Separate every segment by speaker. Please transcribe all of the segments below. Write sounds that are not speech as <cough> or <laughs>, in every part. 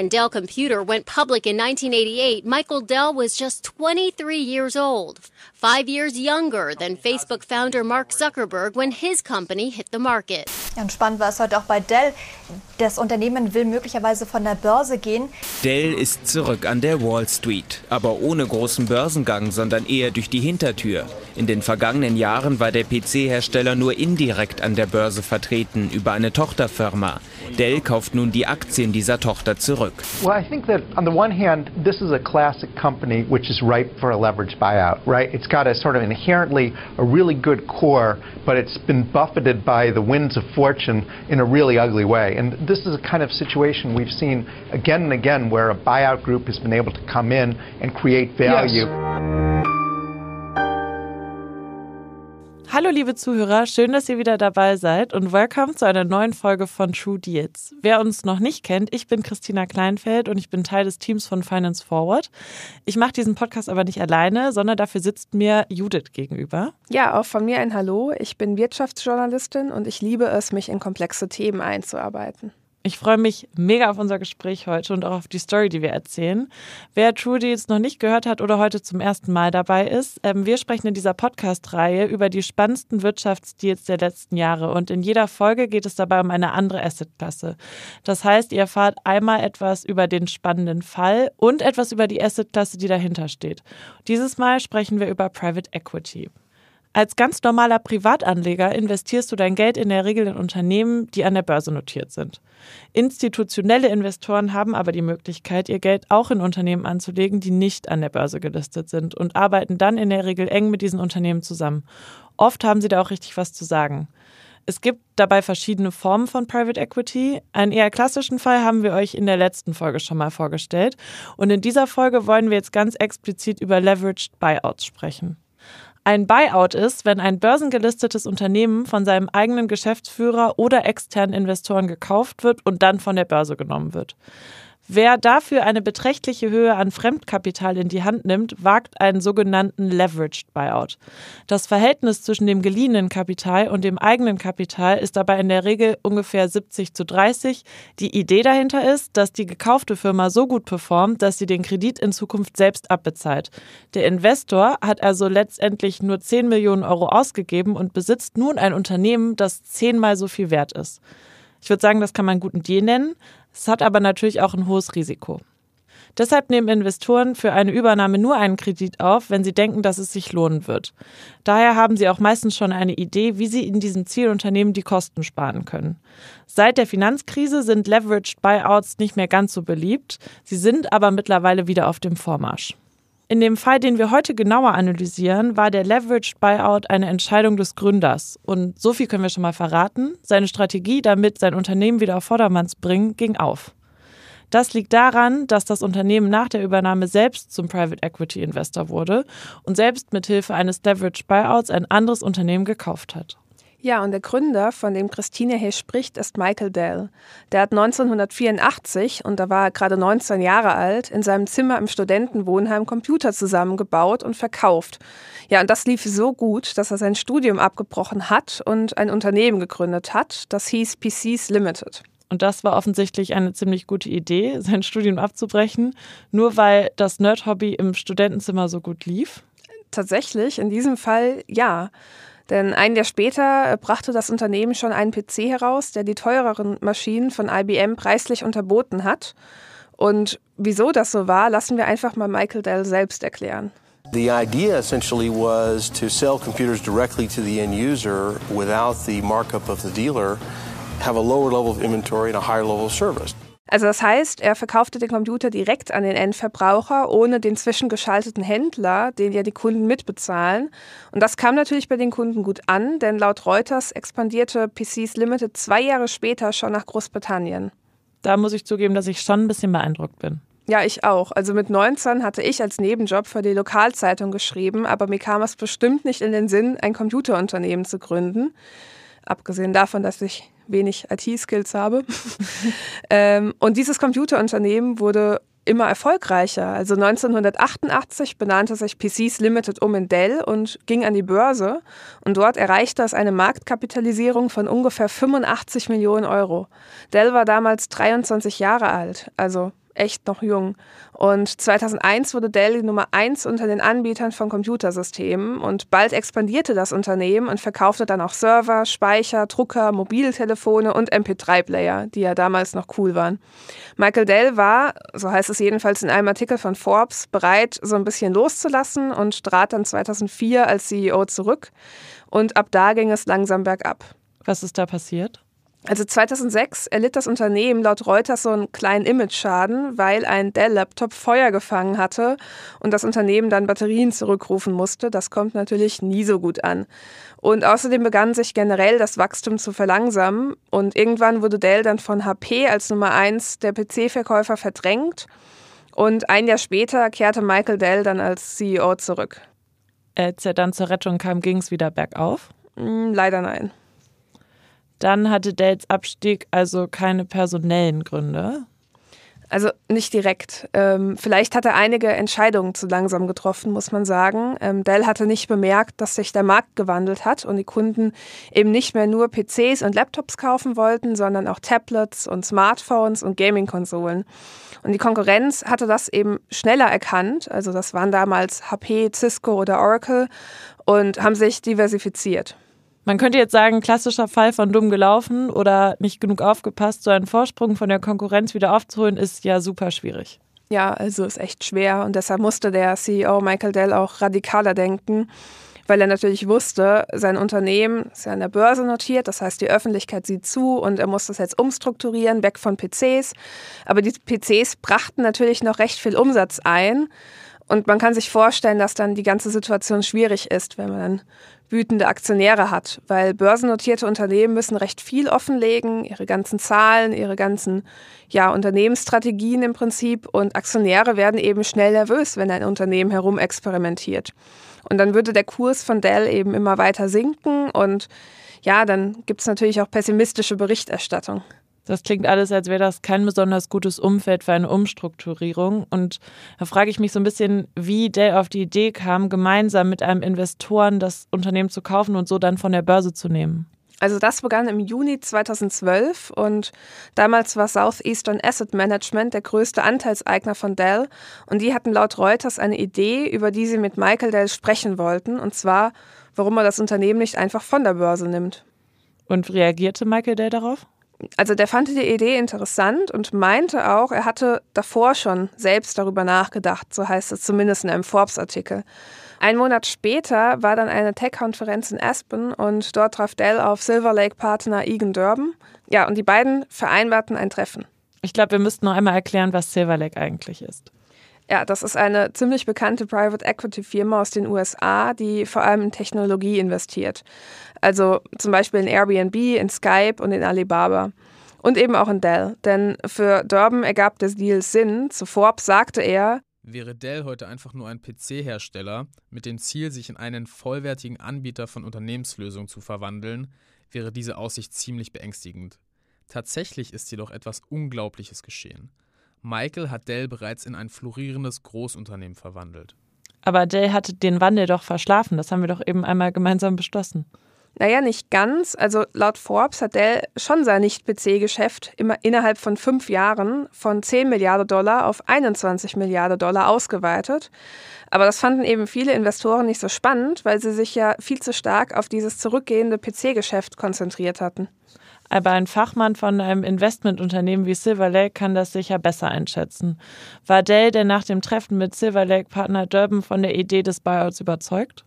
Speaker 1: When Dell Computer went public in 1988, Michael Dell was just 23 years old, five years younger than Facebook founder Mark Zuckerberg when his company hit the market.
Speaker 2: Ja, und spannend war es heute auch bei Dell. Das Unternehmen will möglicherweise von der Börse gehen.
Speaker 3: Dell ist zurück an der Wall Street, aber ohne großen Börsengang, sondern eher durch die Hintertür. In den vergangenen Jahren war der PC-Hersteller nur indirekt an der Börse vertreten über eine Tochterfirma. Dell kauft nun die Aktien dieser Tochter zurück.
Speaker 4: Well, I think that on the one hand, this is a classic company which is ripe for a leverage buyout, right? It's got a sort of inherently a really good core, but it's been buffeted by the winds of fortune in a really ugly way. And this is a kind of situation we've seen again and again where a buyout group has been able to come in and create value. Yes.
Speaker 5: Hallo liebe Zuhörer, schön, dass ihr wieder dabei seid und welcome zu einer neuen Folge von True Deals. Wer uns noch nicht kennt, ich bin Christina Kleinfeld und ich bin Teil des Teams von Finance Forward. Ich mache diesen Podcast aber nicht alleine, sondern dafür sitzt mir Judith gegenüber.
Speaker 6: Ja, auch von mir ein Hallo. Ich bin Wirtschaftsjournalistin und ich liebe es, mich in komplexe Themen einzuarbeiten.
Speaker 5: Ich freue mich mega auf unser Gespräch heute und auch auf die Story, die wir erzählen. Wer True Deals noch nicht gehört hat oder heute zum ersten Mal dabei ist, ähm, wir sprechen in dieser Podcast-Reihe über die spannendsten Wirtschaftsdeals der letzten Jahre und in jeder Folge geht es dabei um eine andere Assetklasse. Das heißt, ihr erfahrt einmal etwas über den spannenden Fall und etwas über die Assetklasse, die dahinter steht. Dieses Mal sprechen wir über Private Equity. Als ganz normaler Privatanleger investierst du dein Geld in der Regel in Unternehmen, die an der Börse notiert sind. Institutionelle Investoren haben aber die Möglichkeit, ihr Geld auch in Unternehmen anzulegen, die nicht an der Börse gelistet sind und arbeiten dann in der Regel eng mit diesen Unternehmen zusammen. Oft haben sie da auch richtig was zu sagen. Es gibt dabei verschiedene Formen von Private Equity. Einen eher klassischen Fall haben wir euch in der letzten Folge schon mal vorgestellt. Und in dieser Folge wollen wir jetzt ganz explizit über Leveraged Buyouts sprechen. Ein Buyout ist, wenn ein börsengelistetes Unternehmen von seinem eigenen Geschäftsführer oder externen Investoren gekauft wird und dann von der Börse genommen wird. Wer dafür eine beträchtliche Höhe an Fremdkapital in die Hand nimmt, wagt einen sogenannten Leveraged Buyout. Das Verhältnis zwischen dem geliehenen Kapital und dem eigenen Kapital ist dabei in der Regel ungefähr 70 zu 30. Die Idee dahinter ist, dass die gekaufte Firma so gut performt, dass sie den Kredit in Zukunft selbst abbezahlt. Der Investor hat also letztendlich nur 10 Millionen Euro ausgegeben und besitzt nun ein Unternehmen, das zehnmal so viel wert ist. Ich würde sagen, das kann man einen guten Deal nennen. Es hat aber natürlich auch ein hohes Risiko. Deshalb nehmen Investoren für eine Übernahme nur einen Kredit auf, wenn sie denken, dass es sich lohnen wird. Daher haben sie auch meistens schon eine Idee, wie sie in diesem Zielunternehmen die Kosten sparen können. Seit der Finanzkrise sind Leveraged Buyouts nicht mehr ganz so beliebt, sie sind aber mittlerweile wieder auf dem Vormarsch. In dem Fall, den wir heute genauer analysieren, war der Leveraged Buyout eine Entscheidung des Gründers. Und so viel können wir schon mal verraten. Seine Strategie, damit sein Unternehmen wieder auf Vordermann zu bringen, ging auf. Das liegt daran, dass das Unternehmen nach der Übernahme selbst zum Private Equity Investor wurde und selbst mit Hilfe eines Leveraged Buyouts ein anderes Unternehmen gekauft hat.
Speaker 6: Ja, und der Gründer, von dem Christine hier spricht, ist Michael Dell. Der hat 1984, und da war er gerade 19 Jahre alt, in seinem Zimmer im Studentenwohnheim Computer zusammengebaut und verkauft. Ja, und das lief so gut, dass er sein Studium abgebrochen hat und ein Unternehmen gegründet hat, das hieß PCs Limited.
Speaker 5: Und das war offensichtlich eine ziemlich gute Idee, <laughs> sein Studium abzubrechen, nur weil das Nerd-Hobby im Studentenzimmer so gut lief.
Speaker 6: Tatsächlich, in diesem Fall ja. Denn ein Jahr später äh, brachte das Unternehmen schon einen PC heraus, der die teureren Maschinen von IBM preislich unterboten hat. Und wieso das so war, lassen wir einfach mal Michael Dell selbst erklären.
Speaker 7: The idea essentially was to sell computers directly to the end user without the markup of the dealer, have a lower level of inventory and a higher level of service.
Speaker 6: Also das heißt, er verkaufte den Computer direkt an den Endverbraucher, ohne den zwischengeschalteten Händler, den ja die Kunden mitbezahlen. Und das kam natürlich bei den Kunden gut an, denn laut Reuters expandierte PCs Limited zwei Jahre später schon nach Großbritannien.
Speaker 5: Da muss ich zugeben, dass ich schon ein bisschen beeindruckt bin.
Speaker 6: Ja, ich auch. Also mit 19 hatte ich als Nebenjob für die Lokalzeitung geschrieben, aber mir kam es bestimmt nicht in den Sinn, ein Computerunternehmen zu gründen. Abgesehen davon, dass ich wenig IT-Skills habe. <laughs> ähm, und dieses Computerunternehmen wurde immer erfolgreicher. Also 1988 benannte sich PCs Limited um in Dell und ging an die Börse. Und dort erreichte es eine Marktkapitalisierung von ungefähr 85 Millionen Euro. Dell war damals 23 Jahre alt, also echt noch jung. Und 2001 wurde Dell die Nummer eins unter den Anbietern von Computersystemen und bald expandierte das Unternehmen und verkaufte dann auch Server, Speicher, Drucker, Mobiltelefone und MP3-Player, die ja damals noch cool waren. Michael Dell war, so heißt es jedenfalls in einem Artikel von Forbes, bereit, so ein bisschen loszulassen und trat dann 2004 als CEO zurück. Und ab da ging es langsam bergab.
Speaker 5: Was ist da passiert?
Speaker 6: Also 2006 erlitt das Unternehmen laut Reuters so einen kleinen Image-Schaden, weil ein Dell-Laptop Feuer gefangen hatte und das Unternehmen dann Batterien zurückrufen musste. Das kommt natürlich nie so gut an. Und außerdem begann sich generell das Wachstum zu verlangsamen und irgendwann wurde Dell dann von HP als Nummer eins der PC-Verkäufer verdrängt und ein Jahr später kehrte Michael Dell dann als CEO zurück.
Speaker 5: Als er dann zur Rettung kam, ging es wieder bergauf?
Speaker 6: Hm, leider nein.
Speaker 5: Dann hatte Dells Abstieg also keine personellen Gründe.
Speaker 6: Also nicht direkt. Ähm, vielleicht hat er einige Entscheidungen zu langsam getroffen, muss man sagen. Ähm, Dell hatte nicht bemerkt, dass sich der Markt gewandelt hat und die Kunden eben nicht mehr nur PCs und Laptops kaufen wollten, sondern auch Tablets und Smartphones und Gaming-Konsolen. Und die Konkurrenz hatte das eben schneller erkannt. Also das waren damals HP, Cisco oder Oracle und haben sich diversifiziert.
Speaker 5: Man könnte jetzt sagen, klassischer Fall von dumm gelaufen oder nicht genug aufgepasst. So einen Vorsprung von der Konkurrenz wieder aufzuholen, ist ja super schwierig.
Speaker 6: Ja, also ist echt schwer und deshalb musste der CEO Michael Dell auch radikaler denken, weil er natürlich wusste, sein Unternehmen ist ja an der Börse notiert, das heißt, die Öffentlichkeit sieht zu und er muss das jetzt umstrukturieren, weg von PCs. Aber die PCs brachten natürlich noch recht viel Umsatz ein. Und man kann sich vorstellen, dass dann die ganze Situation schwierig ist, wenn man dann wütende Aktionäre hat, weil börsennotierte Unternehmen müssen recht viel offenlegen, ihre ganzen Zahlen, ihre ganzen ja, Unternehmensstrategien im Prinzip und Aktionäre werden eben schnell nervös, wenn ein Unternehmen herumexperimentiert. Und dann würde der Kurs von Dell eben immer weiter sinken und ja, dann gibt es natürlich auch pessimistische Berichterstattung.
Speaker 5: Das klingt alles, als wäre das kein besonders gutes Umfeld für eine Umstrukturierung. Und da frage ich mich so ein bisschen, wie Dell auf die Idee kam, gemeinsam mit einem Investoren das Unternehmen zu kaufen und so dann von der Börse zu nehmen.
Speaker 6: Also das begann im Juni 2012 und damals war Southeastern Asset Management der größte Anteilseigner von Dell und die hatten laut Reuters eine Idee, über die sie mit Michael Dell sprechen wollten und zwar, warum er das Unternehmen nicht einfach von der Börse nimmt.
Speaker 5: Und reagierte Michael Dell darauf?
Speaker 6: Also der fand die Idee interessant und meinte auch, er hatte davor schon selbst darüber nachgedacht, so heißt es zumindest in einem Forbes-Artikel. Ein Monat später war dann eine Tech-Konferenz in Aspen und dort traf Dell auf Silver Lake-Partner Egan Durban. Ja, und die beiden vereinbarten ein Treffen.
Speaker 5: Ich glaube, wir müssten noch einmal erklären, was Silver Lake eigentlich ist.
Speaker 6: Ja, das ist eine ziemlich bekannte Private Equity Firma aus den USA, die vor allem in Technologie investiert. Also zum Beispiel in Airbnb, in Skype und in Alibaba. Und eben auch in Dell. Denn für Durban ergab der Deal Sinn. Zu Forbes sagte er,
Speaker 8: Wäre Dell heute einfach nur ein PC-Hersteller mit dem Ziel, sich in einen vollwertigen Anbieter von Unternehmenslösungen zu verwandeln, wäre diese Aussicht ziemlich beängstigend. Tatsächlich ist jedoch etwas Unglaubliches geschehen. Michael hat Dell bereits in ein florierendes Großunternehmen verwandelt.
Speaker 5: Aber Dell hatte den Wandel doch verschlafen, das haben wir doch eben einmal gemeinsam beschlossen.
Speaker 6: Naja, nicht ganz. Also laut Forbes hat Dell schon sein Nicht-PC-Geschäft immer innerhalb von fünf Jahren von 10 Milliarden Dollar auf 21 Milliarden Dollar ausgeweitet. Aber das fanden eben viele Investoren nicht so spannend, weil sie sich ja viel zu stark auf dieses zurückgehende PC-Geschäft konzentriert hatten.
Speaker 5: Aber ein Fachmann von einem Investmentunternehmen wie Silver Lake kann das sicher besser einschätzen. War Dell denn nach dem Treffen mit Silver Lake-Partner Durban von der Idee des Buyouts überzeugt?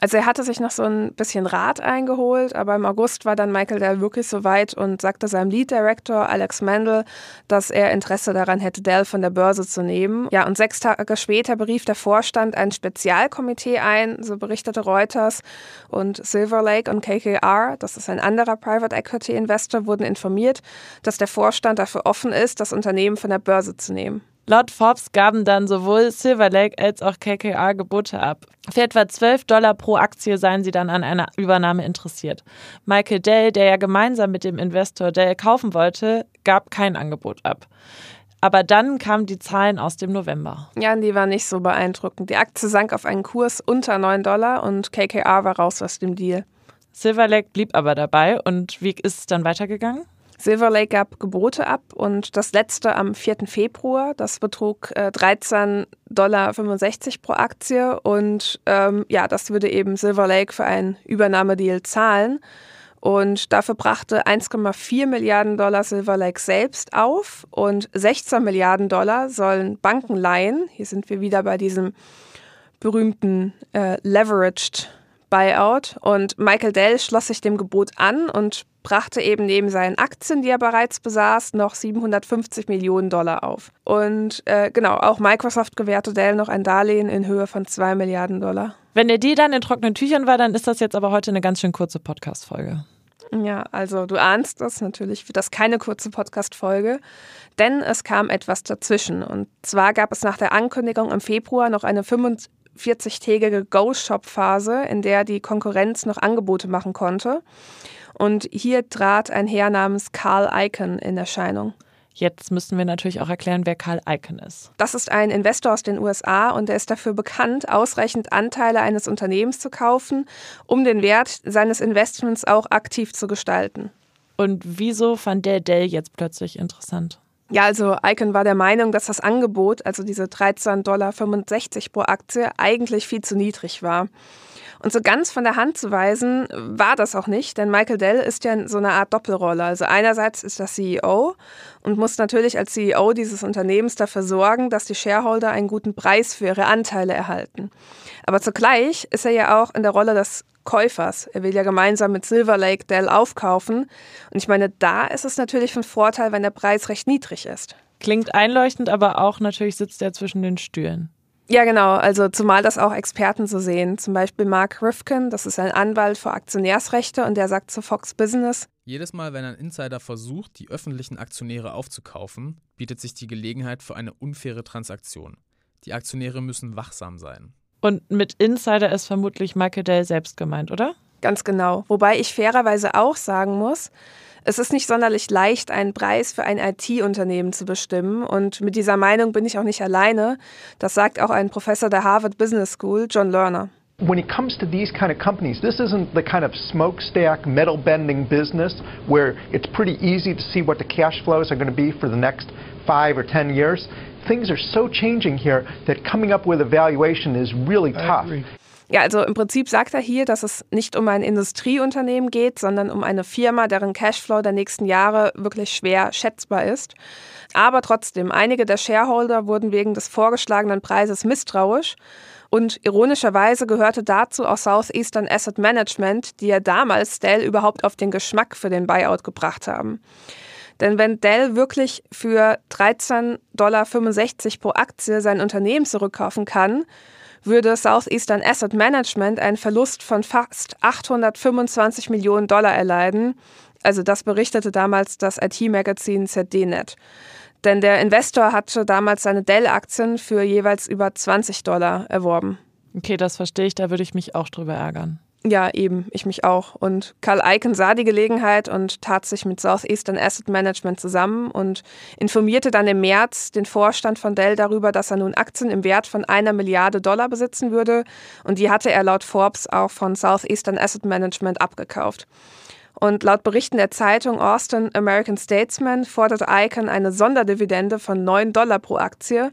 Speaker 6: Also er hatte sich noch so ein bisschen Rat eingeholt, aber im August war dann Michael Dell wirklich so weit und sagte seinem Lead Director Alex Mandel, dass er Interesse daran hätte, Dell von der Börse zu nehmen. Ja, und sechs Tage später berief der Vorstand ein Spezialkomitee ein, so berichtete Reuters. Und Silver Lake und KKR, das ist ein anderer Private Equity Investor, wurden informiert, dass der Vorstand dafür offen ist, das Unternehmen von der Börse zu nehmen.
Speaker 5: Laut Forbes gaben dann sowohl Silver Lake als auch KKR Gebote ab. Für etwa 12 Dollar pro Aktie seien sie dann an einer Übernahme interessiert. Michael Dell, der ja gemeinsam mit dem Investor Dell kaufen wollte, gab kein Angebot ab. Aber dann kamen die Zahlen aus dem November.
Speaker 6: Ja, die waren nicht so beeindruckend. Die Aktie sank auf einen Kurs unter 9 Dollar und KKR war raus aus dem Deal.
Speaker 5: Silver Lake blieb aber dabei. Und wie ist es dann weitergegangen?
Speaker 6: Silver Lake gab Gebote ab und das letzte am 4. Februar, das betrug äh, 13,65 Dollar pro Aktie und ähm, ja, das würde eben Silver Lake für einen Übernahmedeal zahlen. Und dafür brachte 1,4 Milliarden Dollar Silver Lake selbst auf und 16 Milliarden Dollar sollen Banken leihen. Hier sind wir wieder bei diesem berühmten äh, Leveraged Buyout. Und Michael Dell schloss sich dem Gebot an und brachte eben neben seinen Aktien, die er bereits besaß, noch 750 Millionen Dollar auf. Und äh, genau, auch Microsoft gewährte Dell noch ein Darlehen in Höhe von 2 Milliarden Dollar.
Speaker 5: Wenn der Deal dann in trockenen Tüchern war, dann ist das jetzt aber heute eine ganz schön kurze Podcast-Folge.
Speaker 6: Ja, also du ahnst das, natürlich wird das keine kurze Podcast-Folge, denn es kam etwas dazwischen. Und zwar gab es nach der Ankündigung im Februar noch eine 45-tägige Go-Shop-Phase, in der die Konkurrenz noch Angebote machen konnte. Und hier trat ein Herr namens Carl Icahn in Erscheinung.
Speaker 5: Jetzt müssen wir natürlich auch erklären, wer Carl Icahn ist.
Speaker 6: Das ist ein Investor aus den USA und er ist dafür bekannt, ausreichend Anteile eines Unternehmens zu kaufen, um den Wert seines Investments auch aktiv zu gestalten.
Speaker 5: Und wieso fand der Dell jetzt plötzlich interessant?
Speaker 6: Ja, also Icahn war der Meinung, dass das Angebot, also diese 13,65 Dollar pro Aktie, eigentlich viel zu niedrig war. Und so ganz von der Hand zu weisen war das auch nicht, denn Michael Dell ist ja so eine Art Doppelrolle. Also einerseits ist er CEO und muss natürlich als CEO dieses Unternehmens dafür sorgen, dass die Shareholder einen guten Preis für ihre Anteile erhalten. Aber zugleich ist er ja auch in der Rolle des Käufers. Er will ja gemeinsam mit Silver Lake Dell aufkaufen. Und ich meine, da ist es natürlich von Vorteil, wenn der Preis recht niedrig ist.
Speaker 5: Klingt einleuchtend, aber auch natürlich sitzt er zwischen den Stühlen.
Speaker 6: Ja, genau. Also zumal das auch Experten so sehen. Zum Beispiel Mark Rifkin, das ist ein Anwalt für Aktionärsrechte und der sagt zu Fox Business.
Speaker 8: Jedes Mal, wenn ein Insider versucht, die öffentlichen Aktionäre aufzukaufen, bietet sich die Gelegenheit für eine unfaire Transaktion. Die Aktionäre müssen wachsam sein.
Speaker 5: Und mit Insider ist vermutlich Michael Dell selbst gemeint, oder?
Speaker 6: Ganz genau. Wobei ich fairerweise auch sagen muss, es ist nicht sonderlich leicht, einen Preis für ein IT-Unternehmen zu bestimmen. Und mit dieser Meinung bin ich auch nicht alleine. Das sagt auch ein Professor der Harvard Business School, John Lerner.
Speaker 4: When it comes to these kind of companies, this isn't the kind of smokestack, metal bending business where it's pretty easy to see what the cash flows are going to be for the next five or ten years. Things are so changing here that coming up with a valuation is really tough.
Speaker 6: Ja, also im Prinzip sagt er hier, dass es nicht um ein Industrieunternehmen geht, sondern um eine Firma, deren Cashflow der nächsten Jahre wirklich schwer schätzbar ist. Aber trotzdem, einige der Shareholder wurden wegen des vorgeschlagenen Preises misstrauisch. Und ironischerweise gehörte dazu auch Southeastern Asset Management, die ja damals Dell überhaupt auf den Geschmack für den Buyout gebracht haben. Denn wenn Dell wirklich für 13,65 Dollar pro Aktie sein Unternehmen zurückkaufen kann, würde Southeastern Asset Management einen Verlust von fast 825 Millionen Dollar erleiden. Also das berichtete damals das IT-Magazin ZDNet. Denn der Investor hatte damals seine Dell-Aktien für jeweils über 20 Dollar erworben.
Speaker 5: Okay, das verstehe ich, da würde ich mich auch drüber ärgern.
Speaker 6: Ja, eben, ich mich auch. Und Karl Eichen sah die Gelegenheit und tat sich mit Southeastern Asset Management zusammen und informierte dann im März den Vorstand von Dell darüber, dass er nun Aktien im Wert von einer Milliarde Dollar besitzen würde. Und die hatte er laut Forbes auch von Southeastern Asset Management abgekauft. Und laut Berichten der Zeitung Austin American Statesman forderte Icahn eine Sonderdividende von 9 Dollar pro Aktie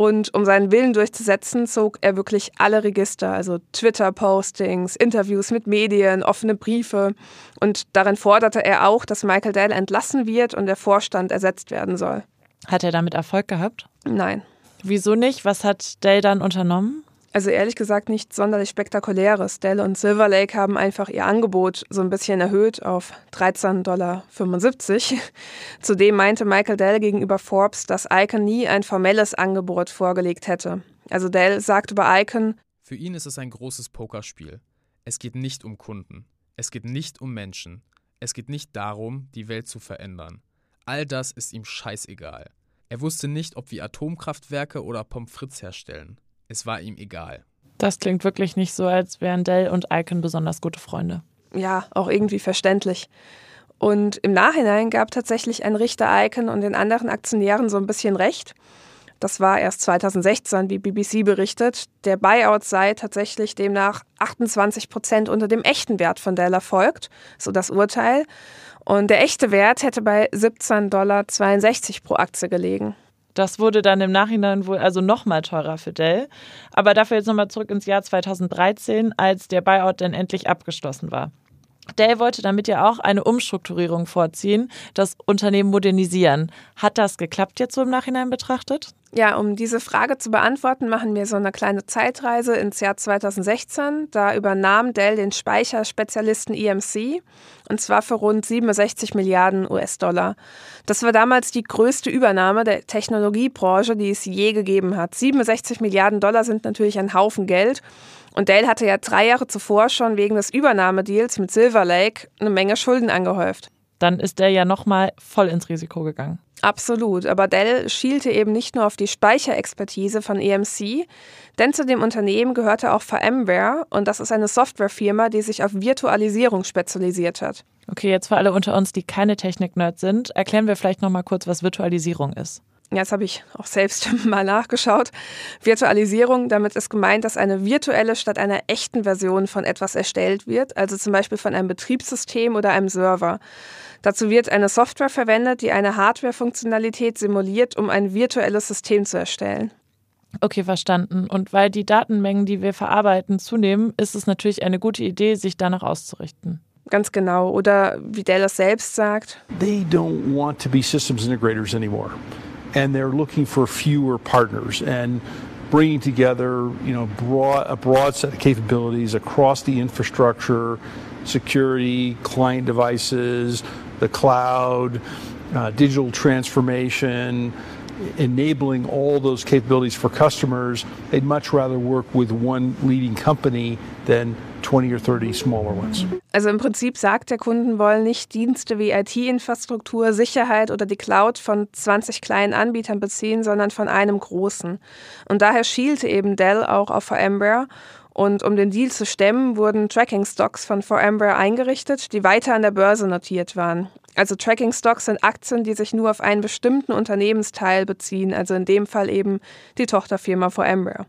Speaker 6: und um seinen Willen durchzusetzen, zog er wirklich alle Register, also Twitter-Postings, Interviews mit Medien, offene Briefe. Und darin forderte er auch, dass Michael Dell entlassen wird und der Vorstand ersetzt werden soll.
Speaker 5: Hat er damit Erfolg gehabt?
Speaker 6: Nein.
Speaker 5: Wieso nicht? Was hat Dell dann unternommen?
Speaker 6: Also ehrlich gesagt nicht sonderlich spektakuläres. Dell und Silver Lake haben einfach ihr Angebot so ein bisschen erhöht auf 13,75 Dollar. <laughs> Zudem meinte Michael Dell gegenüber Forbes, dass Icon nie ein formelles Angebot vorgelegt hätte. Also Dell sagt über Icon,
Speaker 8: Für ihn ist es ein großes Pokerspiel. Es geht nicht um Kunden. Es geht nicht um Menschen. Es geht nicht darum, die Welt zu verändern. All das ist ihm scheißegal. Er wusste nicht, ob wir Atomkraftwerke oder Pommes frites herstellen. Es war ihm egal.
Speaker 5: Das klingt wirklich nicht so, als wären Dell und Icon besonders gute Freunde.
Speaker 6: Ja, auch irgendwie verständlich. Und im Nachhinein gab tatsächlich ein Richter Icon und den anderen Aktionären so ein bisschen recht. Das war erst 2016, wie BBC berichtet. Der Buyout sei tatsächlich demnach 28 Prozent unter dem echten Wert von Dell erfolgt, so das Urteil. Und der echte Wert hätte bei 17,62 Dollar pro Aktie gelegen.
Speaker 5: Das wurde dann im Nachhinein wohl also nochmal teurer für Dell. Aber dafür jetzt nochmal zurück ins Jahr 2013, als der Buyout dann endlich abgeschlossen war. Dell wollte damit ja auch eine Umstrukturierung vorziehen, das Unternehmen modernisieren. Hat das geklappt jetzt so im Nachhinein betrachtet?
Speaker 6: Ja, um diese Frage zu beantworten, machen wir so eine kleine Zeitreise ins Jahr 2016. Da übernahm Dell den Speicherspezialisten EMC und zwar für rund 67 Milliarden US-Dollar. Das war damals die größte Übernahme der Technologiebranche, die es je gegeben hat. 67 Milliarden Dollar sind natürlich ein Haufen Geld. Und Dell hatte ja drei Jahre zuvor schon wegen des Übernahmedeals mit Silver Lake eine Menge Schulden angehäuft.
Speaker 5: Dann ist Dell ja nochmal voll ins Risiko gegangen.
Speaker 6: Absolut, aber Dell schielte eben nicht nur auf die Speicherexpertise von EMC, denn zu dem Unternehmen gehörte auch VMware und das ist eine Softwarefirma, die sich auf Virtualisierung spezialisiert hat.
Speaker 5: Okay, jetzt für alle unter uns, die keine Technik-Nerds sind, erklären wir vielleicht nochmal kurz, was Virtualisierung ist.
Speaker 6: Ja, das habe ich auch selbst <laughs> mal nachgeschaut. Virtualisierung, damit ist gemeint, dass eine virtuelle statt einer echten Version von etwas erstellt wird, also zum Beispiel von einem Betriebssystem oder einem Server. Dazu wird eine Software verwendet, die eine Hardware-Funktionalität simuliert, um ein virtuelles System zu erstellen.
Speaker 5: Okay, verstanden. Und weil die Datenmengen, die wir verarbeiten, zunehmen, ist es natürlich eine gute Idee, sich danach auszurichten.
Speaker 6: Ganz genau. Oder wie Dell es selbst sagt.
Speaker 9: They don't want to be systems integrators anymore. And they're looking for fewer partners and bringing together, you know, broad, a broad set of capabilities across the infrastructure, security, client devices, the cloud, uh, digital transformation, enabling all those capabilities for customers, they'd much rather work with one leading company than 20 or 30 smaller ones.
Speaker 6: Also im Prinzip sagt der Kunden wollen nicht Dienste wie IT-Infrastruktur, Sicherheit oder die Cloud von 20 kleinen Anbietern beziehen, sondern von einem großen. Und daher schielte eben Dell auch auf VMware und um den Deal zu stemmen, wurden Tracking-Stocks von VMware eingerichtet, die weiter an der Börse notiert waren. Also Tracking-Stocks sind Aktien, die sich nur auf einen bestimmten Unternehmensteil beziehen, also in dem Fall eben die Tochterfirma VMware.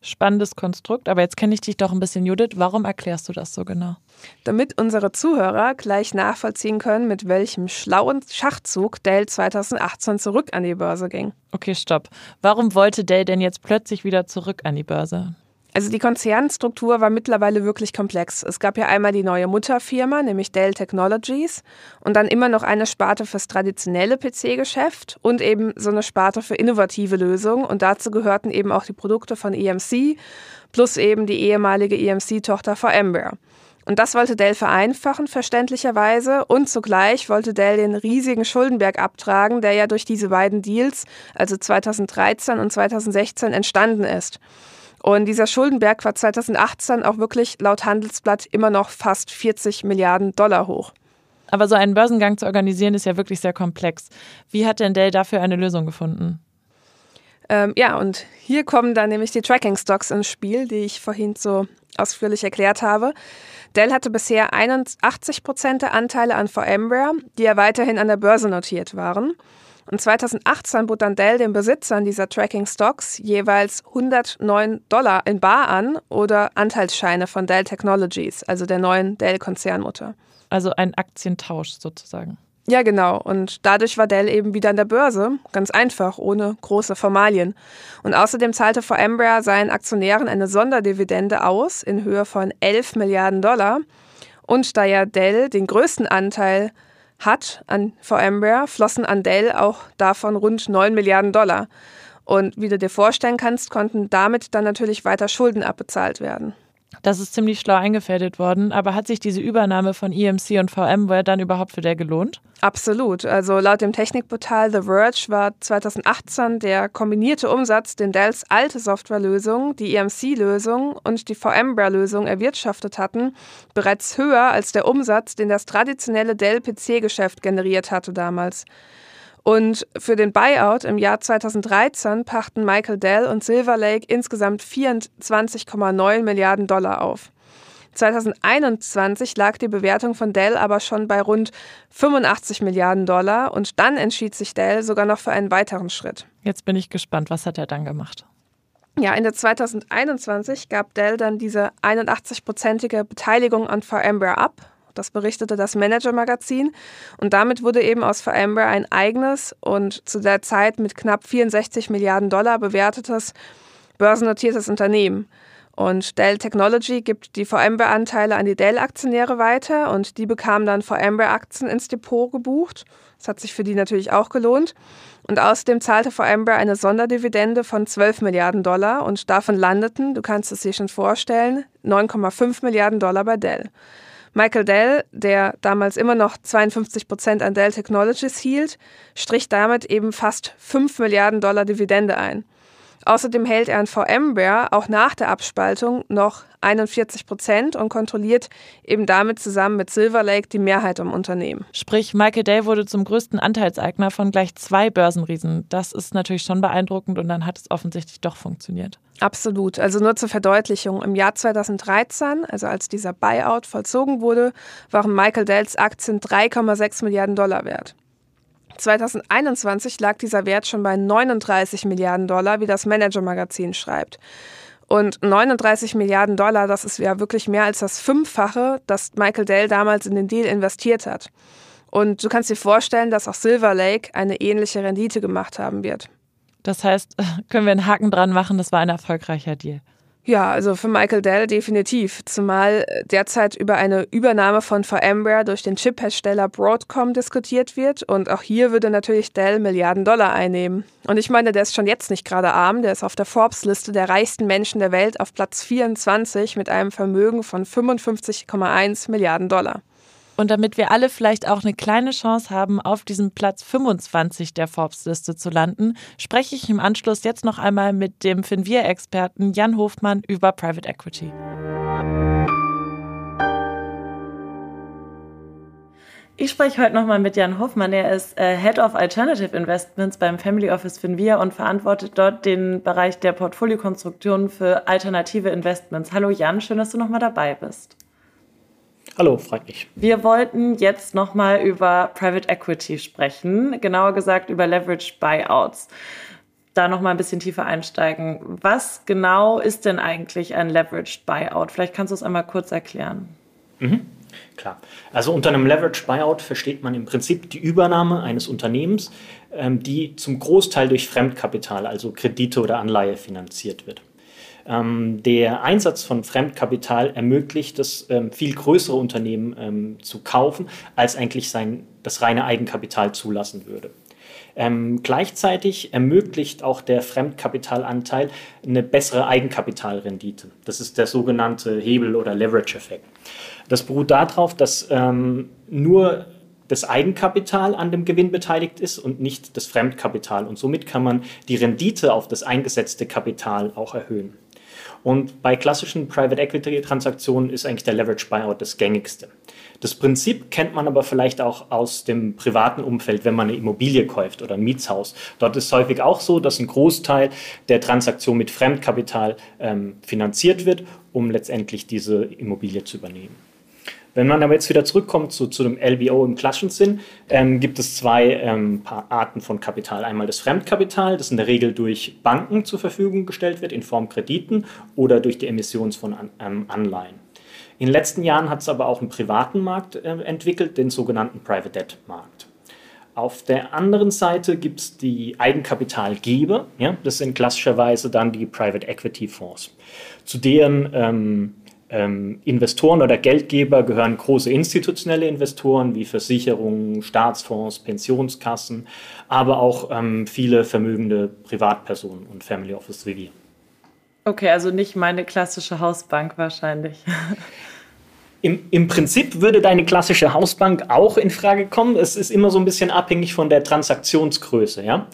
Speaker 5: Spannendes Konstrukt, aber jetzt kenne ich dich doch ein bisschen, Judith. Warum erklärst du das so genau?
Speaker 6: Damit unsere Zuhörer gleich nachvollziehen können, mit welchem schlauen Schachzug Dell 2018 zurück an die Börse ging.
Speaker 5: Okay, stopp. Warum wollte Dell denn jetzt plötzlich wieder zurück an die Börse?
Speaker 6: Also die Konzernstruktur war mittlerweile wirklich komplex. Es gab ja einmal die neue Mutterfirma, nämlich Dell Technologies, und dann immer noch eine Sparte fürs traditionelle PC-Geschäft und eben so eine Sparte für innovative Lösungen. Und dazu gehörten eben auch die Produkte von EMC plus eben die ehemalige EMC-Tochter VMware. Und das wollte Dell vereinfachen, verständlicherweise. Und zugleich wollte Dell den riesigen Schuldenberg abtragen, der ja durch diese beiden Deals, also 2013 und 2016, entstanden ist. Und dieser Schuldenberg war 2018 auch wirklich laut Handelsblatt immer noch fast 40 Milliarden Dollar hoch.
Speaker 5: Aber so einen Börsengang zu organisieren ist ja wirklich sehr komplex. Wie hat denn Dell dafür eine Lösung gefunden?
Speaker 6: Ähm, ja, und hier kommen dann nämlich die Tracking-Stocks ins Spiel, die ich vorhin so ausführlich erklärt habe. Dell hatte bisher 81 Prozent der Anteile an VMware, die ja weiterhin an der Börse notiert waren. Und 2018 bot dann Dell den Besitzern dieser Tracking Stocks jeweils 109 Dollar in Bar an oder Anteilsscheine von Dell Technologies, also der neuen Dell-Konzernmutter.
Speaker 5: Also ein Aktientausch sozusagen.
Speaker 6: Ja, genau. Und dadurch war Dell eben wieder an der Börse. Ganz einfach, ohne große Formalien. Und außerdem zahlte VMware seinen Aktionären eine Sonderdividende aus in Höhe von 11 Milliarden Dollar. Und da ja Dell den größten Anteil hat an VMware, flossen an Dell auch davon rund 9 Milliarden Dollar. Und wie du dir vorstellen kannst, konnten damit dann natürlich weiter Schulden abbezahlt werden.
Speaker 5: Das ist ziemlich schlau eingefädelt worden, aber hat sich diese Übernahme von EMC und VMware dann überhaupt für der gelohnt?
Speaker 6: Absolut. Also laut dem Technikportal The Verge war 2018 der kombinierte Umsatz, den Dells alte Softwarelösung, die EMC-Lösung und die VMware-Lösung erwirtschaftet hatten, bereits höher als der Umsatz, den das traditionelle Dell-PC-Geschäft generiert hatte damals. Und für den Buyout im Jahr 2013 pachten Michael Dell und Silver Lake insgesamt 24,9 Milliarden Dollar auf. 2021 lag die Bewertung von Dell aber schon bei rund 85 Milliarden Dollar und dann entschied sich Dell sogar noch für einen weiteren Schritt.
Speaker 5: Jetzt bin ich gespannt, was hat er dann gemacht?
Speaker 6: Ja, Ende 2021 gab Dell dann diese 81-prozentige Beteiligung an VMware ab das berichtete das Manager-Magazin. Und damit wurde eben aus VMware ein eigenes und zu der Zeit mit knapp 64 Milliarden Dollar bewertetes börsennotiertes Unternehmen. Und Dell Technology gibt die VMware-Anteile an die Dell-Aktionäre weiter und die bekamen dann VMware-Aktien ins Depot gebucht. Das hat sich für die natürlich auch gelohnt. Und außerdem zahlte VMware eine Sonderdividende von 12 Milliarden Dollar und davon landeten, du kannst es dir schon vorstellen, 9,5 Milliarden Dollar bei Dell. Michael Dell, der damals immer noch 52 Prozent an Dell Technologies hielt, strich damit eben fast 5 Milliarden Dollar Dividende ein. Außerdem hält er an VMware auch nach der Abspaltung noch 41 Prozent und kontrolliert eben damit zusammen mit Silver Lake die Mehrheit am Unternehmen.
Speaker 5: Sprich, Michael Dell wurde zum größten Anteilseigner von gleich zwei Börsenriesen. Das ist natürlich schon beeindruckend und dann hat es offensichtlich doch funktioniert.
Speaker 6: Absolut. Also nur zur Verdeutlichung. Im Jahr 2013, also als dieser Buyout vollzogen wurde, waren Michael Dells Aktien 3,6 Milliarden Dollar wert. 2021 lag dieser Wert schon bei 39 Milliarden Dollar, wie das Manager-Magazin schreibt. Und 39 Milliarden Dollar, das ist ja wirklich mehr als das Fünffache, das Michael Dell damals in den Deal investiert hat. Und du kannst dir vorstellen, dass auch Silver Lake eine ähnliche Rendite gemacht haben wird.
Speaker 5: Das heißt, <laughs> können wir einen Haken dran machen, das war ein erfolgreicher Deal.
Speaker 6: Ja, also für Michael Dell definitiv. Zumal derzeit über eine Übernahme von VMware durch den Chiphersteller Broadcom diskutiert wird. Und auch hier würde natürlich Dell Milliarden Dollar einnehmen. Und ich meine, der ist schon jetzt nicht gerade arm. Der ist auf der Forbes-Liste der reichsten Menschen der Welt auf Platz 24 mit einem Vermögen von 55,1 Milliarden Dollar.
Speaker 5: Und damit wir alle vielleicht auch eine kleine Chance haben, auf diesem Platz 25 der Forbes-Liste zu landen, spreche ich im Anschluss jetzt noch einmal mit dem Finvier-Experten Jan Hofmann über Private Equity. Ich spreche heute nochmal mit Jan Hoffmann. Er ist äh, Head of Alternative Investments beim Family Office Finvia und verantwortet dort den Bereich der Portfoliokonstruktion für alternative Investments. Hallo Jan, schön, dass du nochmal dabei bist.
Speaker 10: Hallo, freut mich.
Speaker 5: Wir wollten jetzt nochmal über Private Equity sprechen, genauer gesagt über Leveraged Buyouts. Da nochmal ein bisschen tiefer einsteigen. Was genau ist denn eigentlich ein Leveraged Buyout? Vielleicht kannst du es einmal kurz erklären.
Speaker 10: Mhm. Klar. Also unter einem Leveraged Buyout versteht man im Prinzip die Übernahme eines Unternehmens, ähm, die zum Großteil durch Fremdkapital, also Kredite oder Anleihe finanziert wird. Ähm, der Einsatz von Fremdkapital ermöglicht es, ähm, viel größere Unternehmen ähm, zu kaufen, als eigentlich sein, das reine Eigenkapital zulassen würde. Ähm, gleichzeitig ermöglicht auch der Fremdkapitalanteil eine bessere Eigenkapitalrendite. Das ist der sogenannte Hebel- oder Leverage-Effekt. Das beruht darauf, dass ähm, nur das Eigenkapital an dem Gewinn beteiligt ist und nicht das Fremdkapital. Und somit kann man die Rendite auf das eingesetzte Kapital auch erhöhen. Und bei klassischen Private Equity Transaktionen ist eigentlich der Leverage Buyout das gängigste. Das Prinzip kennt man aber vielleicht auch aus dem privaten Umfeld, wenn man eine Immobilie kauft oder ein Mietshaus. Dort ist es häufig auch so, dass ein Großteil der Transaktion mit Fremdkapital ähm, finanziert wird, um letztendlich diese Immobilie zu übernehmen. Wenn man aber jetzt wieder zurückkommt zu, zu dem LBO im klassischen Sinn, ähm, gibt es zwei ähm, Arten von Kapital. Einmal das Fremdkapital, das in der Regel durch Banken zur Verfügung gestellt wird in Form Krediten oder durch die Emission von ähm, Anleihen. In den letzten Jahren hat es aber auch einen privaten Markt äh, entwickelt, den sogenannten Private Debt Markt. Auf der anderen Seite gibt es die Eigenkapitalgeber. Ja, das sind klassischerweise dann die Private Equity Fonds. Zu deren ähm, Investoren oder Geldgeber gehören große institutionelle Investoren wie Versicherungen, Staatsfonds, Pensionskassen, aber auch ähm, viele vermögende Privatpersonen und Family Office wie wir.
Speaker 5: Okay, also nicht meine klassische Hausbank wahrscheinlich. <laughs>
Speaker 10: Im, Im, Prinzip würde deine klassische Hausbank auch in Frage kommen. Es ist immer so ein bisschen abhängig von der Transaktionsgröße. Ja?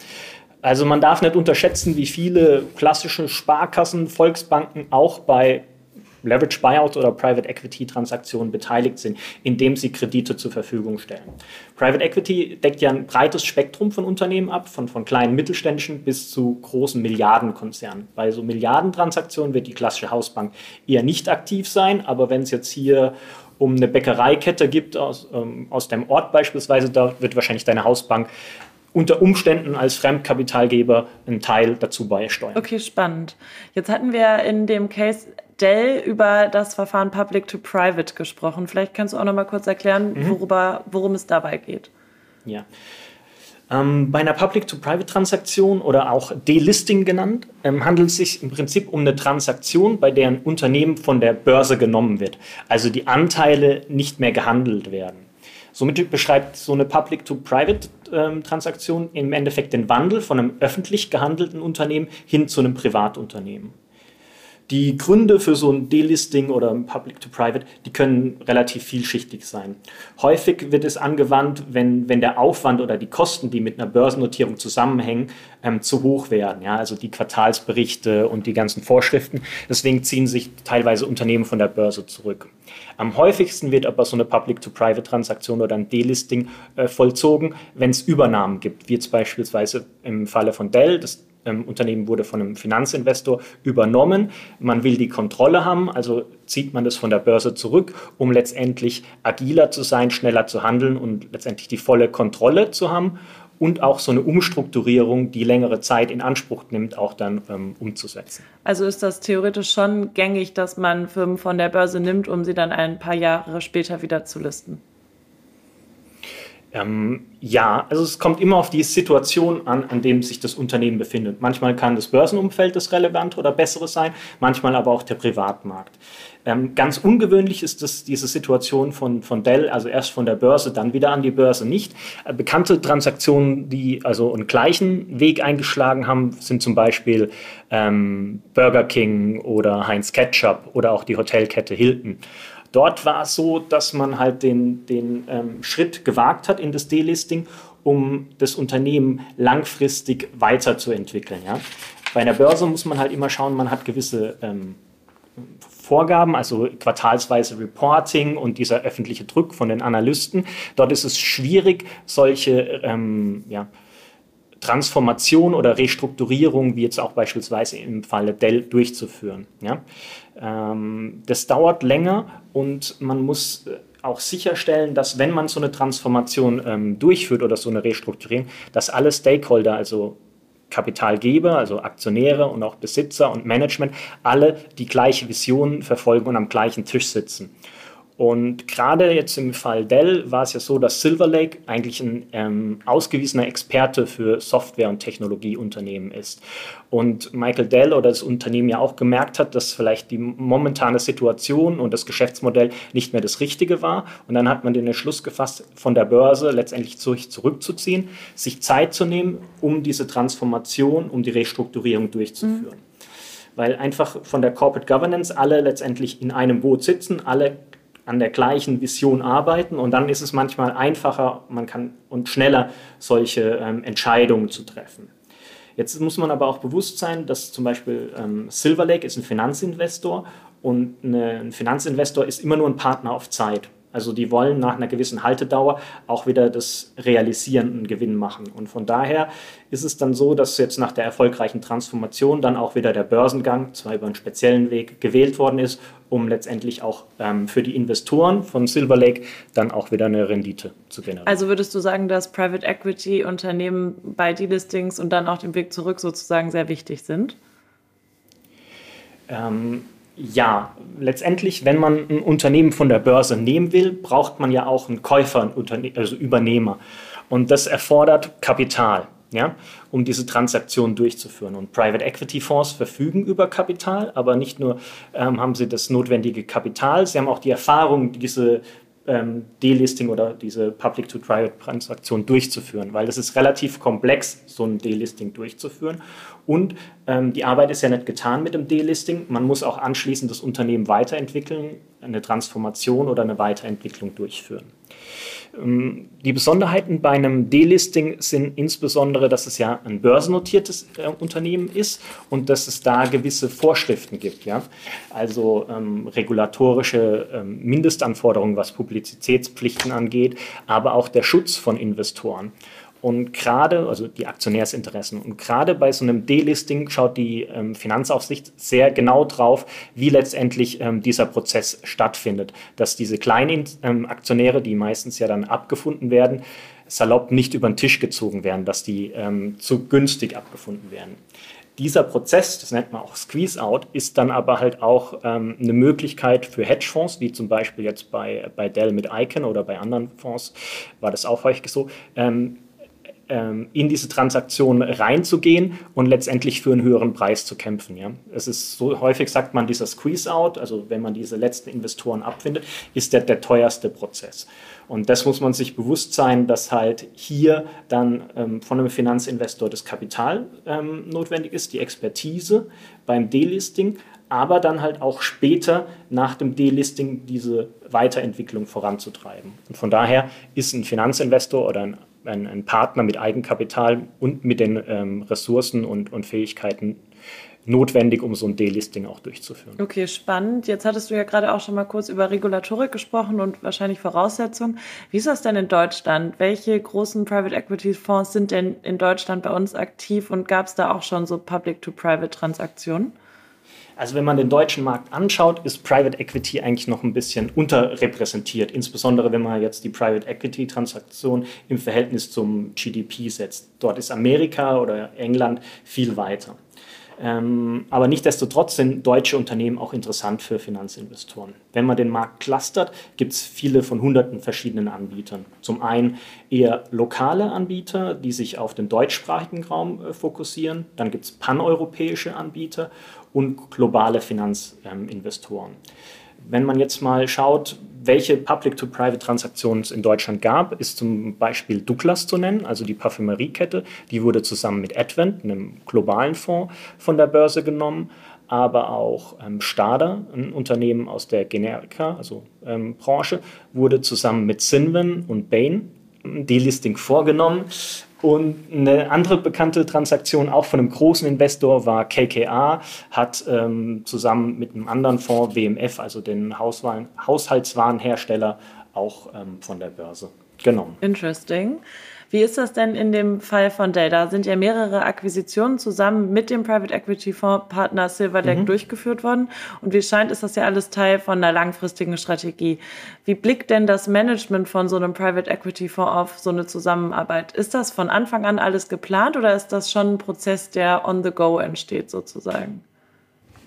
Speaker 10: Also man darf nicht unterschätzen, wie viele klassische Sparkassen, Volksbanken auch bei Leverage Buyout oder Private Equity Transaktionen beteiligt sind, indem sie Kredite zur Verfügung stellen. Private Equity deckt ja ein breites Spektrum von Unternehmen ab, von, von kleinen mittelständischen bis zu großen Milliardenkonzernen. Bei so Milliardentransaktionen wird die klassische Hausbank eher nicht aktiv sein, aber wenn es jetzt hier um eine Bäckereikette gibt aus, ähm, aus dem Ort beispielsweise, da wird wahrscheinlich deine Hausbank unter Umständen als Fremdkapitalgeber einen Teil dazu beisteuern.
Speaker 5: Okay, spannend. Jetzt hatten wir in dem Case Dell über das Verfahren Public to Private gesprochen. Vielleicht kannst du auch noch mal kurz erklären, mhm. worüber, worum es dabei geht.
Speaker 10: Ja. Ähm, bei einer Public-to-Private-Transaktion oder auch Delisting genannt, ähm, handelt es sich im Prinzip um eine Transaktion, bei der ein Unternehmen von der Börse genommen wird, also die Anteile nicht mehr gehandelt werden. Somit beschreibt so eine Public-to-Private-Transaktion ähm, im Endeffekt den Wandel von einem öffentlich gehandelten Unternehmen hin zu einem Privatunternehmen. Die Gründe für so ein Delisting oder ein Public-to-Private, die können relativ vielschichtig sein. Häufig wird es angewandt, wenn, wenn der Aufwand oder die Kosten, die mit einer Börsennotierung zusammenhängen, ähm, zu hoch werden. Ja? Also die Quartalsberichte und die ganzen Vorschriften. Deswegen ziehen sich teilweise Unternehmen von der Börse zurück. Am häufigsten wird aber so eine Public-to-Private-Transaktion oder ein Delisting äh, vollzogen, wenn es Übernahmen gibt, wie jetzt beispielsweise im Falle von Dell. Das ähm, Unternehmen wurde von einem Finanzinvestor übernommen. Man will die Kontrolle haben, also zieht man das von der Börse zurück, um letztendlich agiler zu sein, schneller zu handeln und letztendlich die volle Kontrolle zu haben und auch so eine Umstrukturierung, die längere Zeit in Anspruch nimmt, auch dann ähm, umzusetzen.
Speaker 5: Also ist das theoretisch schon gängig, dass man Firmen von der Börse nimmt, um sie dann ein paar Jahre später wieder zu listen?
Speaker 10: Ähm, ja, also es kommt immer auf die Situation an, an dem sich das Unternehmen befindet. Manchmal kann das Börsenumfeld das relevante oder bessere sein, manchmal aber auch der Privatmarkt. Ähm, ganz ungewöhnlich ist das, diese Situation von, von Dell, also erst von der Börse, dann wieder an die Börse nicht. Äh, bekannte Transaktionen, die also einen gleichen Weg eingeschlagen haben, sind zum Beispiel ähm, Burger King oder Heinz Ketchup oder auch die Hotelkette Hilton. Dort war es so, dass man halt den, den ähm, Schritt gewagt hat in das Delisting, um das Unternehmen langfristig weiterzuentwickeln. Ja? Bei einer Börse muss man halt immer schauen, man hat gewisse ähm, Vorgaben, also quartalsweise Reporting und dieser öffentliche Druck von den Analysten. Dort ist es schwierig, solche ähm, ja, Transformation oder Restrukturierung, wie jetzt auch beispielsweise im Falle Dell, durchzuführen. Ja? Ähm, das dauert länger und man muss äh, auch sicherstellen, dass wenn man so eine Transformation ähm, durchführt oder so eine Restrukturierung, dass alle Stakeholder, also Kapitalgeber, also Aktionäre und auch Besitzer und Management, alle die gleiche Vision verfolgen und am gleichen Tisch sitzen. Und gerade jetzt im Fall Dell war es ja so, dass Silver Lake eigentlich ein ähm, ausgewiesener Experte für Software- und Technologieunternehmen ist. Und Michael Dell oder das Unternehmen ja auch gemerkt hat, dass vielleicht die momentane Situation und das Geschäftsmodell nicht mehr das Richtige war. Und dann hat man den Entschluss gefasst, von der Börse letztendlich zurückzuziehen, sich Zeit zu nehmen, um diese Transformation, um die Restrukturierung durchzuführen. Mhm weil einfach von der Corporate Governance alle letztendlich in einem Boot sitzen, alle an der gleichen Vision arbeiten und dann ist es manchmal einfacher man kann, und schneller solche ähm, Entscheidungen zu treffen. Jetzt muss man aber auch bewusst sein, dass zum Beispiel ähm, Silver Lake ist ein Finanzinvestor und eine, ein Finanzinvestor ist immer nur ein Partner auf Zeit. Also die wollen nach einer gewissen Haltedauer auch wieder das Realisieren einen Gewinn machen. Und von daher ist es dann so, dass jetzt nach der erfolgreichen Transformation dann auch wieder der Börsengang, zwar über einen speziellen Weg, gewählt worden ist, um letztendlich auch ähm, für die Investoren von Silver Lake dann auch wieder eine Rendite zu generieren.
Speaker 5: Also würdest du sagen, dass Private Equity Unternehmen bei Delistings und dann auch dem Weg zurück sozusagen sehr wichtig sind?
Speaker 10: Ähm, ja, letztendlich, wenn man ein Unternehmen von der Börse nehmen will, braucht man ja auch einen Käufer, einen also Übernehmer. Und das erfordert Kapital, ja, um diese Transaktion durchzuführen. Und Private Equity Fonds verfügen über Kapital, aber nicht nur ähm, haben sie das notwendige Kapital, sie haben auch die Erfahrung, diese ähm, Delisting oder diese Public-to-Private-Transaktion durchzuführen, weil es ist relativ komplex, so ein Delisting durchzuführen. Und ähm, die Arbeit ist ja nicht getan mit dem Delisting. Man muss auch anschließend das Unternehmen weiterentwickeln, eine Transformation oder eine Weiterentwicklung durchführen. Ähm, die Besonderheiten bei einem Delisting sind insbesondere, dass es ja ein börsennotiertes äh, Unternehmen ist und dass es da gewisse Vorschriften gibt. Ja? Also ähm, regulatorische ähm, Mindestanforderungen, was Publizitätspflichten angeht, aber auch der Schutz von Investoren. Und gerade, also die Aktionärsinteressen, und gerade bei so einem Delisting schaut die ähm, Finanzaufsicht sehr genau drauf, wie letztendlich ähm, dieser Prozess stattfindet. Dass diese kleinen ähm, Aktionäre, die meistens ja dann abgefunden werden, salopp nicht über den Tisch gezogen werden, dass die ähm, zu günstig abgefunden werden. Dieser Prozess, das nennt man auch Squeeze-Out, ist dann aber halt auch ähm, eine Möglichkeit für Hedgefonds, wie zum Beispiel jetzt bei, bei Dell mit Icon oder bei anderen Fonds war das auch häufig so, ähm, ähm, in diese Transaktion reinzugehen und letztendlich für einen höheren Preis zu kämpfen. Ja? Es ist so häufig sagt man, dieser Squeeze-out, also wenn man diese letzten Investoren abfindet, ist der, der teuerste Prozess. Und das muss man sich bewusst sein, dass halt hier dann ähm, von einem Finanzinvestor das Kapital ähm, notwendig ist, die Expertise beim Delisting, aber dann halt auch später nach dem Delisting diese Weiterentwicklung voranzutreiben. Und von daher ist ein Finanzinvestor oder ein ein, ein Partner mit Eigenkapital und mit den ähm, Ressourcen und, und Fähigkeiten notwendig, um so ein Delisting auch durchzuführen.
Speaker 5: Okay, spannend. Jetzt hattest du ja gerade auch schon mal kurz über Regulatorik gesprochen und wahrscheinlich Voraussetzungen. Wie ist das denn in Deutschland? Welche großen Private Equity Fonds sind denn in Deutschland bei uns aktiv und gab es da auch schon so Public-to-Private-Transaktionen?
Speaker 10: Also wenn man den deutschen Markt anschaut, ist Private Equity eigentlich noch ein bisschen unterrepräsentiert, insbesondere wenn man jetzt die Private Equity Transaktion im Verhältnis zum GDP setzt. Dort ist Amerika oder England viel weiter. Ähm, aber nichtdestotrotz sind deutsche Unternehmen auch interessant für Finanzinvestoren. Wenn man den Markt clustert, gibt es viele von hunderten verschiedenen Anbietern. Zum einen eher lokale Anbieter, die sich auf den deutschsprachigen Raum äh, fokussieren. Dann gibt es paneuropäische Anbieter und globale Finanzinvestoren. Wenn man jetzt mal schaut, welche Public-to-Private-Transaktionen es in Deutschland gab, ist zum Beispiel Douglas zu nennen, also die Parfümeriekette. Die wurde zusammen mit Advent, einem globalen Fonds, von der Börse genommen. Aber auch ähm, Stada, ein Unternehmen aus der Generika, also ähm, Branche, wurde zusammen mit Cinven und Bain ein Delisting vorgenommen. Und eine andere bekannte Transaktion auch von einem großen Investor war KKA, hat ähm, zusammen mit einem anderen Fonds, WMF, also den Haushaltswarenhersteller, auch ähm, von der Börse genommen.
Speaker 5: Interesting. Wie ist das denn in dem Fall von Dell? Da sind ja mehrere Akquisitionen zusammen mit dem Private Equity Fonds Partner Silver Lake mhm. durchgeführt worden. Und wie scheint, ist das ja alles Teil von einer langfristigen Strategie. Wie blickt denn das Management von so einem Private Equity Fonds auf so eine Zusammenarbeit? Ist das von Anfang an alles geplant oder ist das schon ein Prozess, der on the go entsteht sozusagen?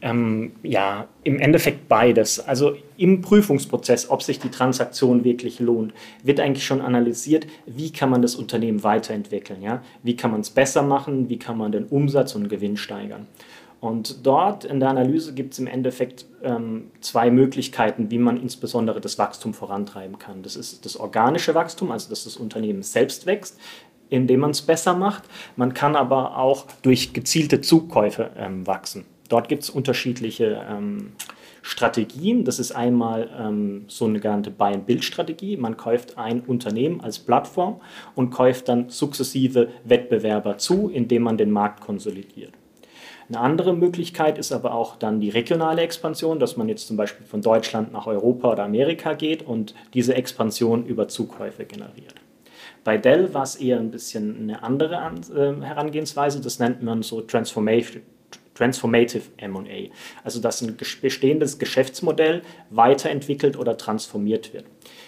Speaker 10: Ähm, ja, im Endeffekt beides. Also im Prüfungsprozess, ob sich die Transaktion wirklich lohnt, wird eigentlich schon analysiert, wie kann man das Unternehmen weiterentwickeln. Ja? Wie kann man es besser machen, wie kann man den Umsatz und Gewinn steigern. Und dort in der Analyse gibt es im Endeffekt ähm, zwei Möglichkeiten, wie man insbesondere das Wachstum vorantreiben kann. Das ist das organische Wachstum, also dass das Unternehmen selbst wächst, indem man es besser macht. Man kann aber auch durch gezielte Zukäufe ähm, wachsen. Dort gibt es unterschiedliche ähm, Strategien. Das ist einmal ähm, so eine genannte Buy-and-Build-Strategie. Man kauft ein Unternehmen als Plattform und kauft dann sukzessive Wettbewerber zu, indem man den Markt konsolidiert. Eine andere Möglichkeit ist aber auch dann die regionale Expansion, dass man jetzt zum Beispiel von Deutschland nach Europa oder Amerika geht und diese Expansion über Zukäufe generiert. Bei Dell war es eher ein bisschen eine andere äh, Herangehensweise, das nennt man so Transformation, Transformative MA, also dass ein bestehendes Geschäftsmodell weiterentwickelt oder transformiert wird.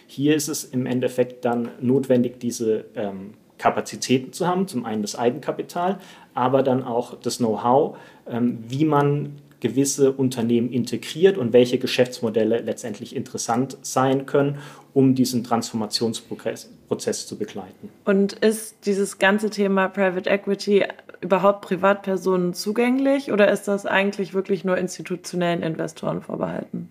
Speaker 10: Hier ist es im Endeffekt dann notwendig, diese ähm, Kapazitäten zu haben, zum einen das Eigenkapital, aber dann auch das Know-how, ähm, wie man gewisse Unternehmen integriert und welche Geschäftsmodelle letztendlich interessant sein können, um diesen Transformationsprozess zu begleiten.
Speaker 5: Und ist dieses ganze Thema Private Equity überhaupt Privatpersonen zugänglich oder ist das eigentlich wirklich nur institutionellen Investoren vorbehalten?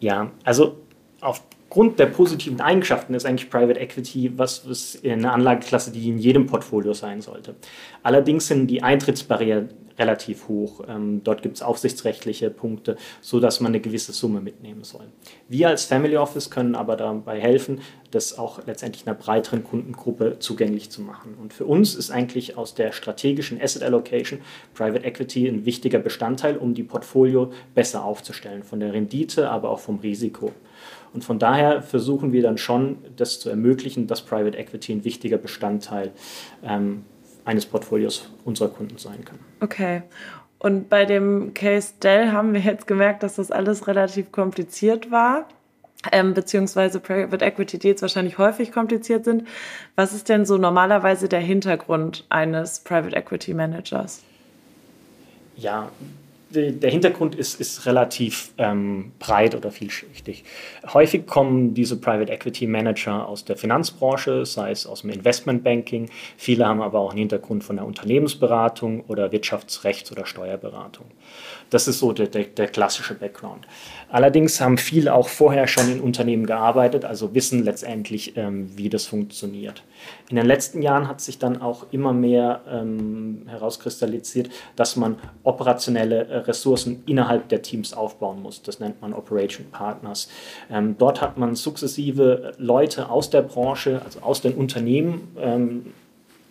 Speaker 10: Ja, also aufgrund der positiven Eigenschaften ist eigentlich Private Equity was, was eine Anlageklasse, die in jedem Portfolio sein sollte. Allerdings sind die Eintrittsbarrieren relativ hoch. Ähm, dort gibt es aufsichtsrechtliche Punkte, sodass man eine gewisse Summe mitnehmen soll. Wir als Family Office können aber dabei helfen, das auch letztendlich einer breiteren Kundengruppe zugänglich zu machen. Und für uns ist eigentlich aus der strategischen Asset Allocation Private Equity ein wichtiger Bestandteil, um die Portfolio besser aufzustellen, von der Rendite, aber auch vom Risiko. Und von daher versuchen wir dann schon, das zu ermöglichen, dass Private Equity ein wichtiger Bestandteil ähm, eines Portfolios unserer Kunden sein kann.
Speaker 5: Okay. Und bei dem Case Dell haben wir jetzt gemerkt, dass das alles relativ kompliziert war. Ähm, beziehungsweise Private Equity Deals wahrscheinlich häufig kompliziert sind. Was ist denn so normalerweise der Hintergrund eines Private Equity Managers?
Speaker 10: Ja, der Hintergrund ist, ist relativ ähm, breit oder vielschichtig. Häufig kommen diese Private Equity Manager aus der Finanzbranche, sei es aus dem Investmentbanking. Viele haben aber auch einen Hintergrund von der Unternehmensberatung oder Wirtschaftsrechts- oder Steuerberatung. Das ist so der, der, der, klassische Background. Allerdings haben viele auch vorher schon in Unternehmen gearbeitet, also wissen letztendlich, ähm, wie das funktioniert. In den letzten Jahren hat sich dann auch immer mehr ähm, herauskristallisiert, dass man operationelle Ressourcen innerhalb der Teams aufbauen muss. Das nennt man Operation Partners. Ähm, dort hat man sukzessive Leute aus der Branche, also aus den Unternehmen, ähm,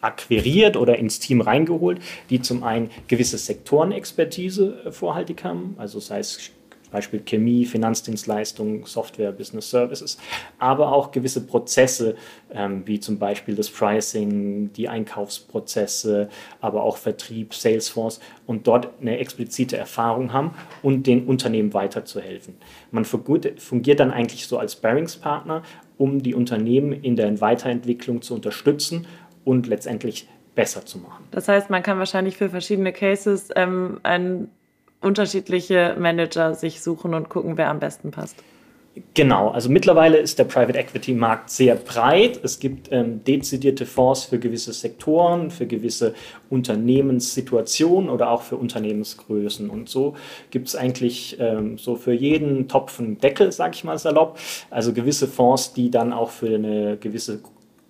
Speaker 10: akquiriert oder ins Team reingeholt, die zum einen gewisse Sektorenexpertise äh, vorhaltig haben, also sei es Beispiel Chemie, Finanzdienstleistungen, Software, Business Services, aber auch gewisse Prozesse, ähm, wie zum Beispiel das Pricing, die Einkaufsprozesse, aber auch Vertrieb, Salesforce und dort eine explizite Erfahrung haben und den Unternehmen weiterzuhelfen. Man fungiert dann eigentlich so als Bearingspartner, um die Unternehmen in der Weiterentwicklung zu unterstützen und letztendlich besser zu machen.
Speaker 5: Das heißt, man kann wahrscheinlich für verschiedene Cases ähm, ein, unterschiedliche Manager sich suchen und gucken, wer am besten passt.
Speaker 10: Genau, also mittlerweile ist der Private Equity Markt sehr breit. Es gibt ähm, dezidierte Fonds für gewisse Sektoren, für gewisse Unternehmenssituationen oder auch für Unternehmensgrößen. Und so gibt es eigentlich ähm, so für jeden Topf einen Deckel, sag ich mal salopp. Also gewisse Fonds, die dann auch für eine gewisse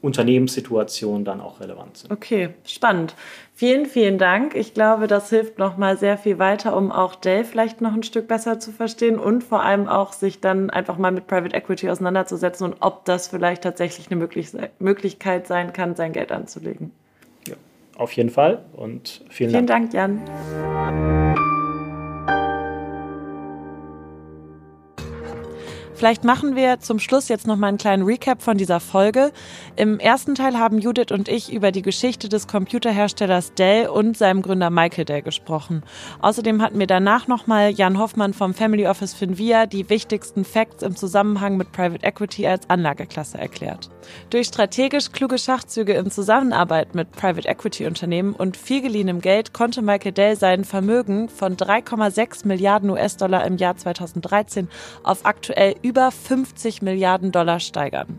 Speaker 10: Unternehmenssituation dann auch relevant sind.
Speaker 5: Okay, spannend. Vielen, vielen Dank. Ich glaube, das hilft nochmal sehr viel weiter, um auch Dell vielleicht noch ein Stück besser zu verstehen und vor allem auch sich dann einfach mal mit Private Equity auseinanderzusetzen und ob das vielleicht tatsächlich eine Möglichkeit sein kann, sein Geld anzulegen.
Speaker 10: Ja, auf jeden Fall und vielen,
Speaker 5: vielen
Speaker 10: Dank.
Speaker 5: Vielen Dank, Jan. Vielleicht machen wir zum Schluss jetzt noch mal einen kleinen Recap von dieser Folge. Im ersten Teil haben Judith und ich über die Geschichte des Computerherstellers Dell und seinem Gründer Michael Dell gesprochen. Außerdem hatten wir danach noch mal Jan Hoffmann vom Family Office Finvia die wichtigsten Facts im Zusammenhang mit Private Equity als Anlageklasse erklärt. Durch strategisch kluge Schachzüge in Zusammenarbeit mit Private Equity Unternehmen und viel geliehenem Geld konnte Michael Dell sein Vermögen von 3,6 Milliarden US-Dollar im Jahr 2013 auf aktuell über 50 Milliarden Dollar steigern.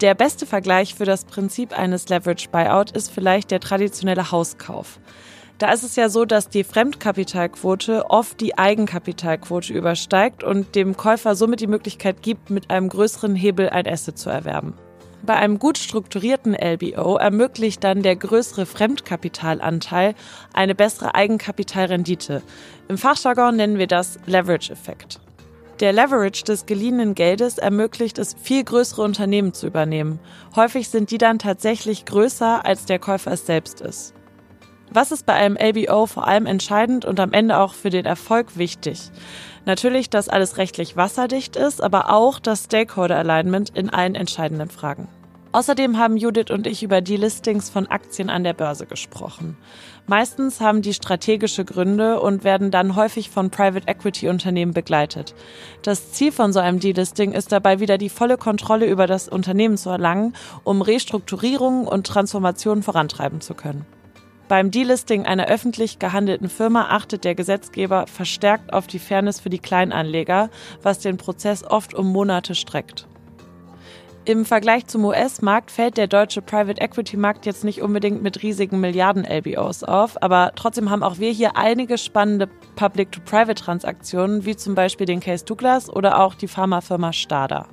Speaker 5: Der beste Vergleich für das Prinzip eines Leverage Buyout ist vielleicht der traditionelle Hauskauf. Da ist es ja so, dass die Fremdkapitalquote oft die Eigenkapitalquote übersteigt und dem Käufer somit die Möglichkeit gibt, mit einem größeren Hebel ein Asset zu erwerben. Bei einem gut strukturierten LBO ermöglicht dann der größere Fremdkapitalanteil eine bessere Eigenkapitalrendite. Im Fachjargon nennen wir das Leverage-Effekt. Der Leverage des geliehenen Geldes ermöglicht es, viel größere Unternehmen zu übernehmen. Häufig sind die dann tatsächlich größer, als der Käufer es selbst ist. Was ist bei einem LBO vor allem entscheidend und am Ende auch für den Erfolg wichtig? Natürlich, dass alles rechtlich wasserdicht ist, aber auch das Stakeholder Alignment in allen entscheidenden Fragen. Außerdem haben Judith und ich über die Listings von Aktien an der Börse gesprochen. Meistens haben die strategische Gründe und werden dann häufig von Private Equity Unternehmen begleitet. Das Ziel von so einem Delisting ist dabei wieder die volle Kontrolle über das Unternehmen zu erlangen, um Restrukturierungen und Transformationen vorantreiben zu können. Beim Delisting einer öffentlich gehandelten Firma achtet der Gesetzgeber verstärkt auf die Fairness für die Kleinanleger, was den Prozess oft um Monate streckt. Im Vergleich zum US-Markt fällt der deutsche Private Equity-Markt jetzt nicht unbedingt mit riesigen Milliarden-LBOs auf, aber trotzdem haben auch wir hier einige spannende Public-to-Private-Transaktionen, wie zum Beispiel den Case Douglas oder auch die Pharmafirma Stada.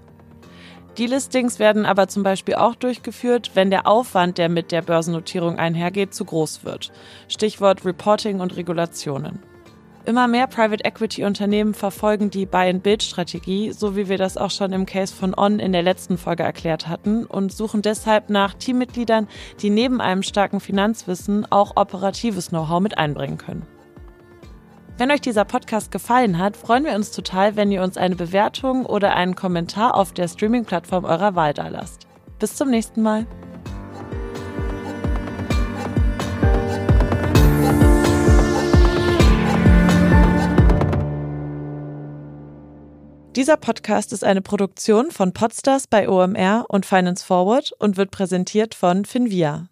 Speaker 5: Die Listings werden aber zum Beispiel auch durchgeführt, wenn der Aufwand, der mit der Börsennotierung einhergeht, zu groß wird. Stichwort Reporting und Regulationen. Immer mehr Private Equity Unternehmen verfolgen die Buy-and-Build-Strategie, so wie wir das auch schon im Case von On in der letzten Folge erklärt hatten, und suchen deshalb nach Teammitgliedern, die neben einem starken Finanzwissen auch operatives Know-how mit einbringen können. Wenn euch dieser Podcast gefallen hat, freuen wir uns total, wenn ihr uns eine Bewertung oder einen Kommentar auf der Streaming-Plattform eurer Wahl da lasst. Bis zum nächsten Mal. Dieser Podcast ist eine Produktion von Podstars bei OMR und Finance Forward und wird präsentiert von Finvia.